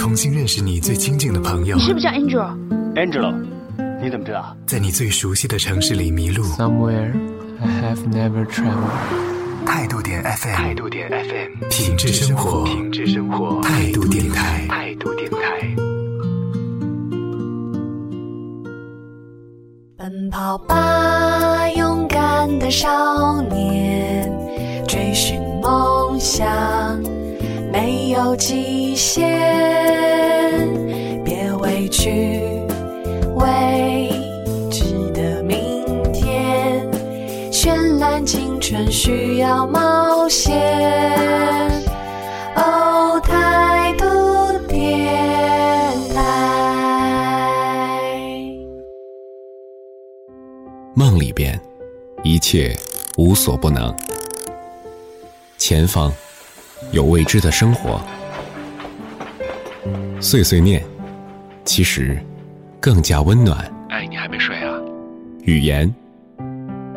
重新认识你最亲近的朋友你，是不是叫 Angel？Angelo，你怎么知道？在你最熟悉的城市里迷路。Somewhere I have never traveled. 态度点 FM，态度点 FM，品质生活，品质生活，态度电台，态度电台。奔跑吧，勇敢的少年，追寻梦想，没有极限。需要冒险。哦，态度电台。梦里边，一切无所不能。前方有未知的生活，碎碎念，其实更加温暖。哎，你还没睡啊？语言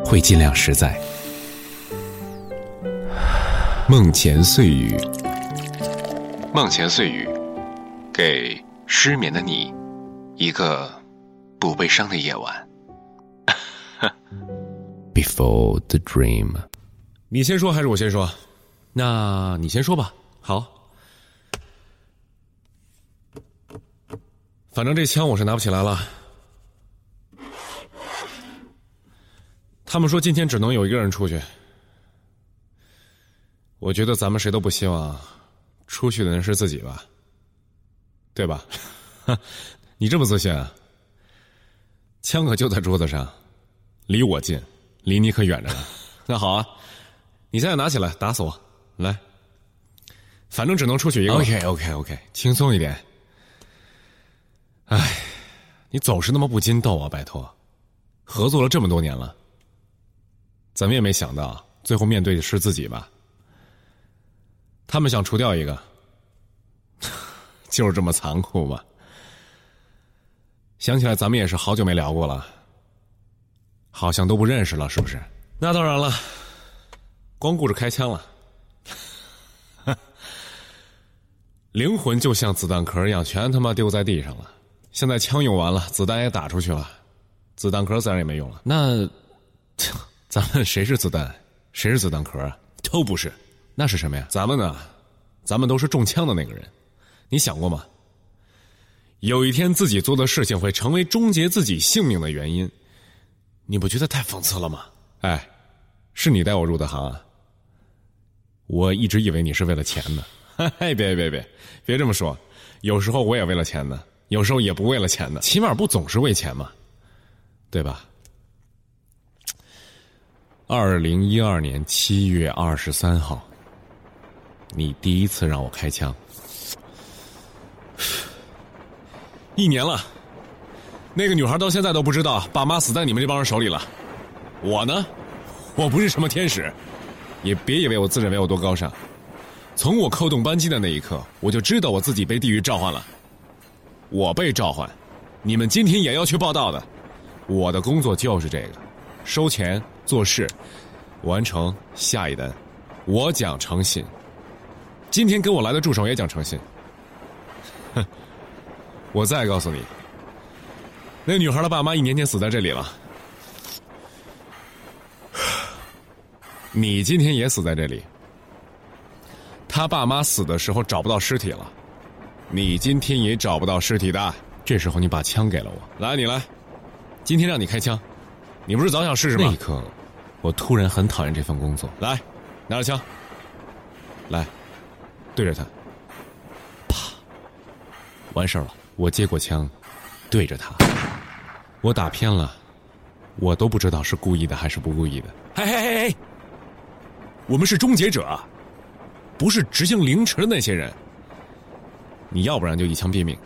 会尽量实在。梦前碎语，梦前碎语，给失眠的你一个不悲伤的夜晚。Before the dream。你先说还是我先说？那你先说吧。好，反正这枪我是拿不起来了。他们说今天只能有一个人出去，我觉得咱们谁都不希望出去的人是自己吧，对吧？你这么自信啊？枪可就在桌子上，离我近，离你可远着呢。那好啊，你现在拿起来打死我，来。反正只能出去一个。OK OK OK，轻松一点。哎，你总是那么不禁逗啊！拜托，合作了这么多年了，怎么也没想到最后面对的是自己吧？他们想除掉一个，就是这么残酷吧？想起来咱们也是好久没聊过了，好像都不认识了，是不是？那当然了，光顾着开枪了。灵魂就像子弹壳一样，全他妈丢在地上了。现在枪用完了，子弹也打出去了，子弹壳自然也没用了。那 咱们谁是子弹，谁是子弹壳啊？都不是，那是什么呀？咱们呢？咱们都是中枪的那个人。你想过吗？有一天自己做的事情会成为终结自己性命的原因，你不觉得太讽刺了吗？哎，是你带我入的行啊。我一直以为你是为了钱呢。嘿，别别别，别这么说。有时候我也为了钱呢，有时候也不为了钱呢，起码不总是为钱嘛，对吧？二零一二年七月二十三号，你第一次让我开枪，一年了，那个女孩到现在都不知道爸妈死在你们这帮人手里了。我呢，我不是什么天使，也别以为我自认为有多高尚。从我扣动扳机的那一刻，我就知道我自己被地狱召唤了。我被召唤，你们今天也要去报道的。我的工作就是这个，收钱做事，完成下一单。我讲诚信。今天跟我来的助手也讲诚信。哼，我再告诉你，那女孩的爸妈一年前死在这里了。你今天也死在这里。他爸妈死的时候找不到尸体了，你今天也找不到尸体的。这时候你把枪给了我，来，你来，今天让你开枪，你不是早想试试吗？那一刻，我突然很讨厌这份工作。来，拿着枪，来，对着他，啪，完事儿了。我接过枪，对着他，我打偏了，我都不知道是故意的还是不故意的。嘿嘿嘿嘿，我们是终结者。不是执行凌迟的那些人，你要不然就一枪毙命，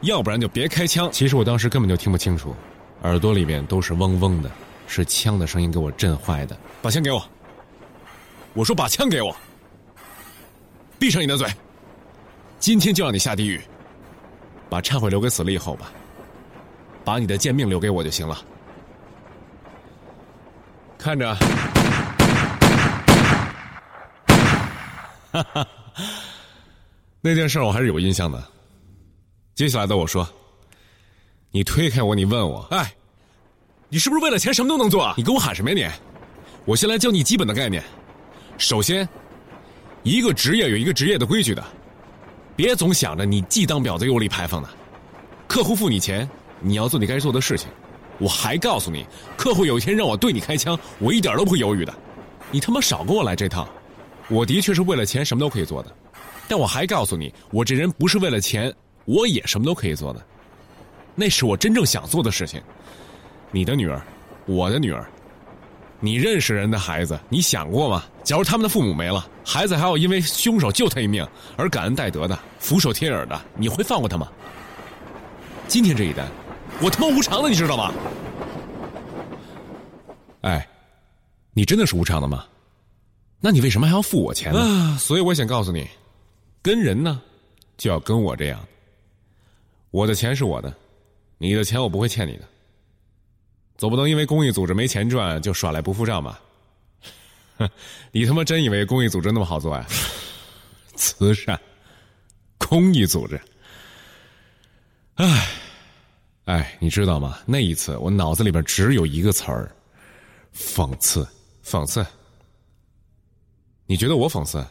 要不然就别开枪。其实我当时根本就听不清楚，耳朵里面都是嗡嗡的，是枪的声音给我震坏的。把枪给我！我说把枪给我！闭上你的嘴！今天就让你下地狱，把忏悔留给死了以后吧，把你的贱命留给我就行了。看着。哈哈那件事我还是有印象的。接下来的我说：“你推开我，你问我，哎，你是不是为了钱什么都能做啊？你跟我喊什么呀你？我先来教你基本的概念。首先，一个职业有一个职业的规矩的，别总想着你既当婊子又立牌坊的。客户付你钱，你要做你该做的事情。我还告诉你，客户有一天让我对你开枪，我一点都不会犹豫的。你他妈少跟我来这套。我的确是为了钱什么都可以做的，但我还告诉你，我这人不是为了钱，我也什么都可以做的。那是我真正想做的事情。你的女儿，我的女儿，你认识人的孩子，你想过吗？假如他们的父母没了，孩子还要因为凶手救他一命而感恩戴德的、俯首帖耳的，你会放过他吗？今天这一单，我他妈无偿的，你知道吗？哎，你真的是无偿的吗？那你为什么还要付我钱呢？啊，所以我想告诉你，跟人呢，就要跟我这样。我的钱是我的，你的钱我不会欠你的。总不能因为公益组织没钱赚就耍赖不付账吧？你他妈真以为公益组织那么好做呀？慈善，公益组织。唉，哎，你知道吗？那一次我脑子里边只有一个词儿：讽刺，讽刺。你觉得我讽刺，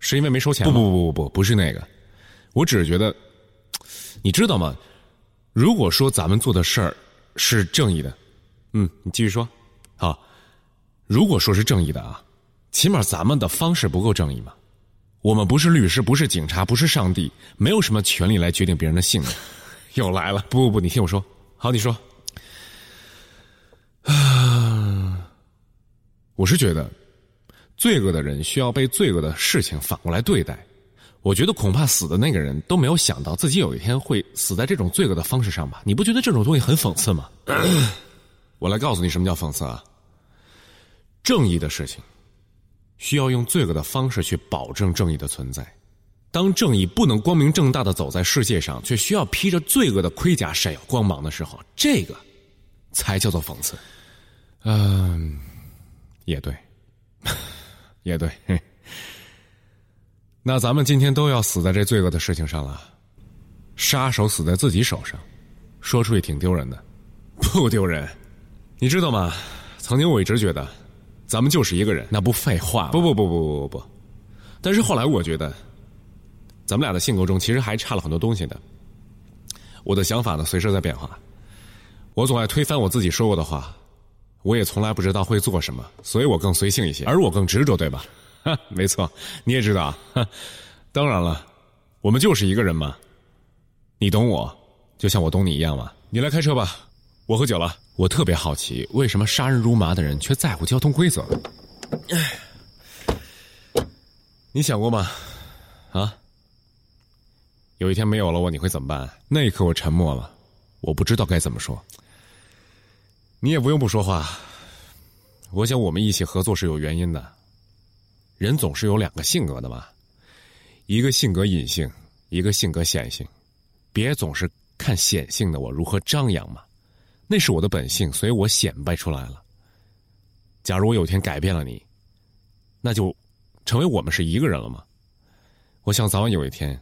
是因为没收钱？不不不不不，不是那个，我只是觉得，你知道吗？如果说咱们做的事儿是正义的，嗯，你继续说，好。如果说是正义的啊，起码咱们的方式不够正义嘛。我们不是律师，不是警察，不是上帝，没有什么权利来决定别人的性命。又来了，不不不，你听我说，好，你说。啊，我是觉得。罪恶的人需要被罪恶的事情反过来对待，我觉得恐怕死的那个人都没有想到自己有一天会死在这种罪恶的方式上吧？你不觉得这种东西很讽刺吗？我来告诉你什么叫讽刺啊！正义的事情需要用罪恶的方式去保证正义的存在，当正义不能光明正大的走在世界上，却需要披着罪恶的盔甲闪耀光芒的时候，这个才叫做讽刺。嗯，也对。也对，那咱们今天都要死在这罪恶的事情上了。杀手死在自己手上，说出去挺丢人的，不丢人。你知道吗？曾经我一直觉得，咱们就是一个人，那不废话？不不不不不不不。但是后来我觉得，咱们俩的性格中其实还差了很多东西的。我的想法呢，随时在变化。我总爱推翻我自己说过的话。我也从来不知道会做什么，所以我更随性一些，而我更执着，对吧？哈，没错，你也知道。当然了，我们就是一个人嘛。你懂我，就像我懂你一样嘛。你来开车吧，我喝酒了。我特别好奇，为什么杀人如麻的人却在乎交通规则？你想过吗？啊？有一天没有了我，你会怎么办？那一刻我沉默了，我不知道该怎么说。你也不用不说话，我想我们一起合作是有原因的。人总是有两个性格的嘛，一个性格隐性，一个性格显性。别总是看显性的我如何张扬嘛，那是我的本性，所以我显摆出来了。假如我有天改变了你，那就成为我们是一个人了吗？我想早晚有一天，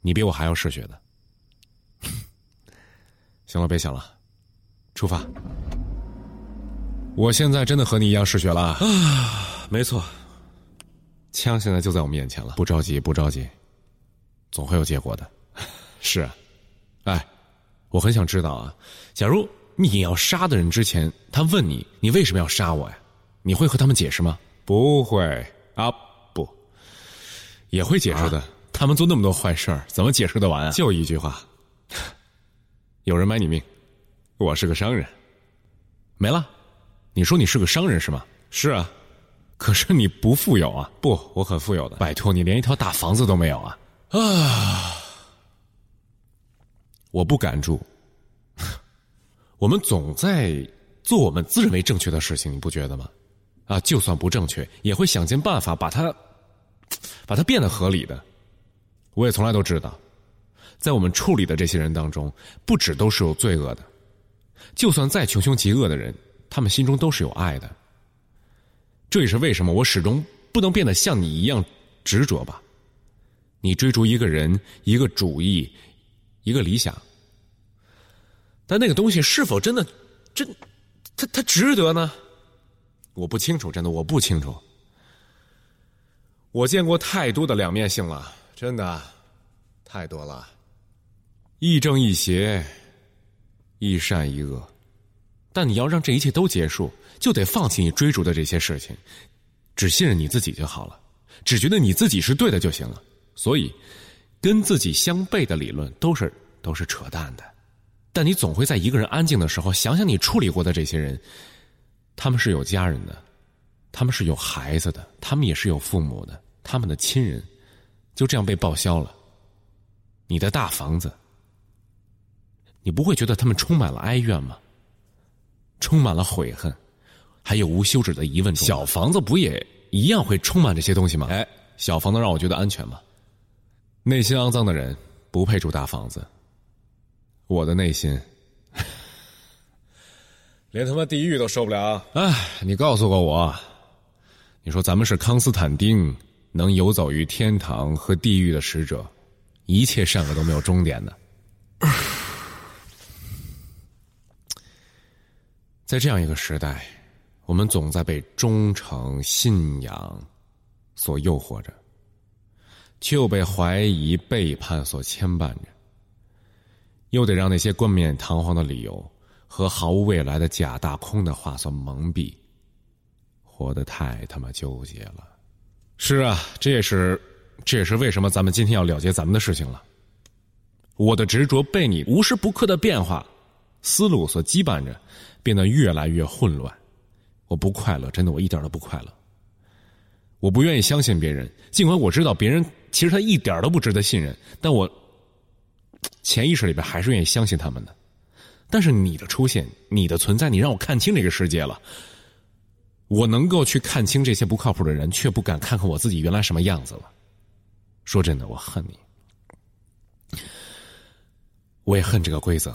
你比我还要嗜血的。行了，别想了。出发！我现在真的和你一样嗜血了啊！没错，枪现在就在我们眼前了。不着急，不着急，总会有结果的。是，啊，哎，我很想知道啊，假如你要杀的人之前，他问你你为什么要杀我呀？你会和他们解释吗？不会啊，不，也会解释的。他们做那么多坏事儿，怎么解释得完啊？就一句话：有人买你命。我是个商人，没了。你说你是个商人是吗？是啊，可是你不富有啊？不，我很富有的。拜托，你连一套大房子都没有啊！啊，我不敢住。我们总在做我们自认为正确的事情，你不觉得吗？啊，就算不正确，也会想尽办法把它，把它变得合理的。我也从来都知道，在我们处理的这些人当中，不止都是有罪恶的。就算再穷凶极恶的人，他们心中都是有爱的。这也是为什么我始终不能变得像你一样执着吧。你追逐一个人、一个主义、一个理想，但那个东西是否真的真，它它值得呢？我不清楚，真的我不清楚。我见过太多的两面性了，真的太多了。亦正亦邪，亦善亦恶。但你要让这一切都结束，就得放弃你追逐的这些事情，只信任你自己就好了，只觉得你自己是对的就行了。所以，跟自己相悖的理论都是都是扯淡的。但你总会在一个人安静的时候，想想你处理过的这些人，他们是有家人的，他们是有孩子的，他们也是有父母的，他们的亲人就这样被报销了。你的大房子，你不会觉得他们充满了哀怨吗？充满了悔恨，还有无休止的疑问。小房子不也一样会充满这些东西吗？哎，小房子让我觉得安全吗？内心肮脏的人不配住大房子。我的内心，连他妈地狱都受不了。哎，你告诉过我，你说咱们是康斯坦丁能游走于天堂和地狱的使者，一切善恶都没有终点的。在这样一个时代，我们总在被忠诚、信仰所诱惑着。却又被怀疑、背叛所牵绊着，又得让那些冠冕堂皇的理由和毫无未来的假大空的话所蒙蔽，活得太他妈纠结了。是啊，这也是，这也是为什么咱们今天要了结咱们的事情了。我的执着被你无时不刻的变化思路所羁绊着，变得越来越混乱。我不快乐，真的，我一点都不快乐。我不愿意相信别人，尽管我知道别人其实他一点都不值得信任，但我潜意识里边还是愿意相信他们的。但是你的出现，你的存在，你让我看清这个世界了。我能够去看清这些不靠谱的人，却不敢看看我自己原来什么样子了。说真的，我恨你，我也恨这个规则。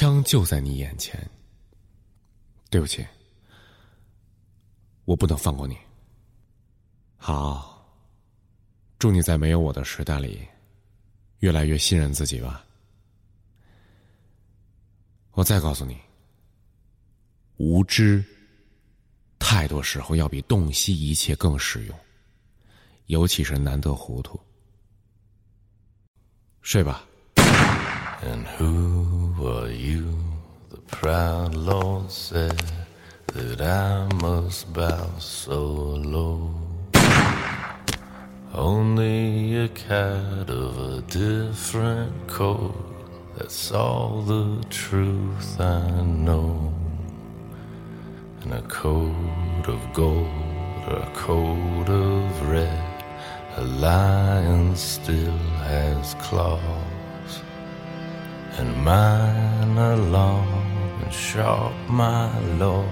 枪就在你眼前，对不起。我不能放过你。好，祝你在没有我的时代里，越来越信任自己吧。我再告诉你，无知，太多时候要比洞悉一切更实用，尤其是难得糊涂。睡吧。That I must bow so low. Only a cat of a different coat, that's all the truth I know. And a coat of gold or a coat of red, a lion still has claws, and mine are long and sharp, my lord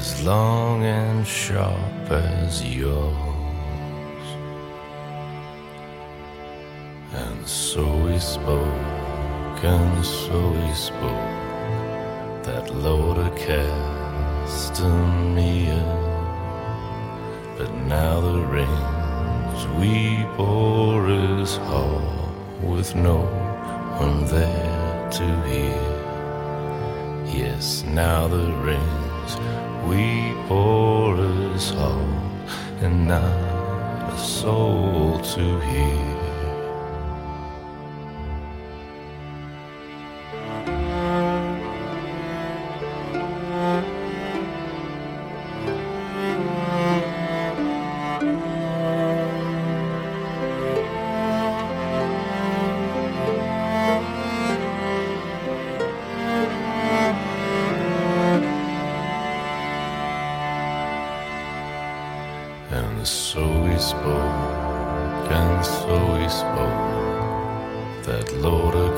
as long and sharp as yours. And so we spoke, and so we spoke, that Lord Castamia. But now the rains we bore is hall with no one there to hear. Yes, now the rains we pour us all, and not a soul to hear. And so we spoke, and so we spoke, that Lord of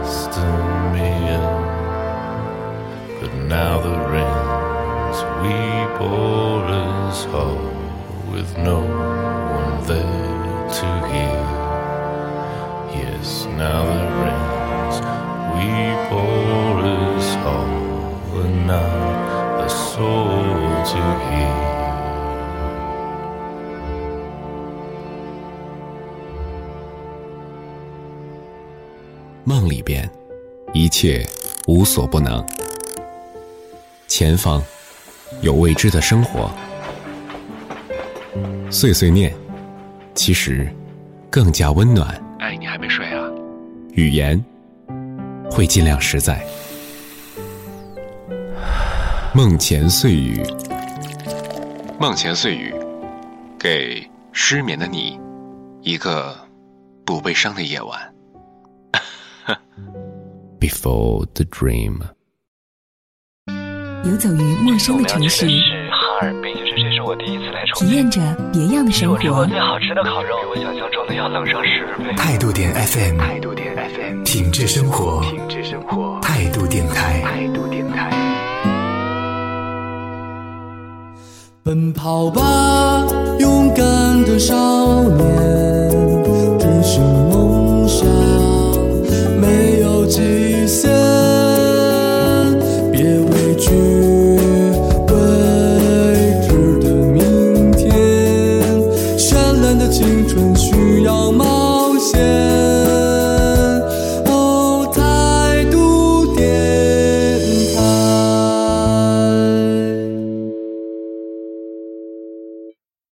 Castamia. But now the rains we pour is hall, with no one there to hear. Yes, now the rains we pour is hall, and not a soul to hear. 梦里边，一切无所不能。前方有未知的生活，碎碎念其实更加温暖。哎，你还没睡啊？语言会尽量实在。梦前碎语，梦前碎语，给失眠的你一个不悲伤的夜晚。Before the dream，游走于陌生的城市，是哈尔滨，就是这是我第一次来重庆。体验着别样的生我吃过。最好吃的烤肉，比我想象中的要冷上十倍。态度点 FM，态度点 FM，品质生活，品质生活，态度电台，态度电台。奔跑吧，勇敢的少年，追寻梦想，没有极限，别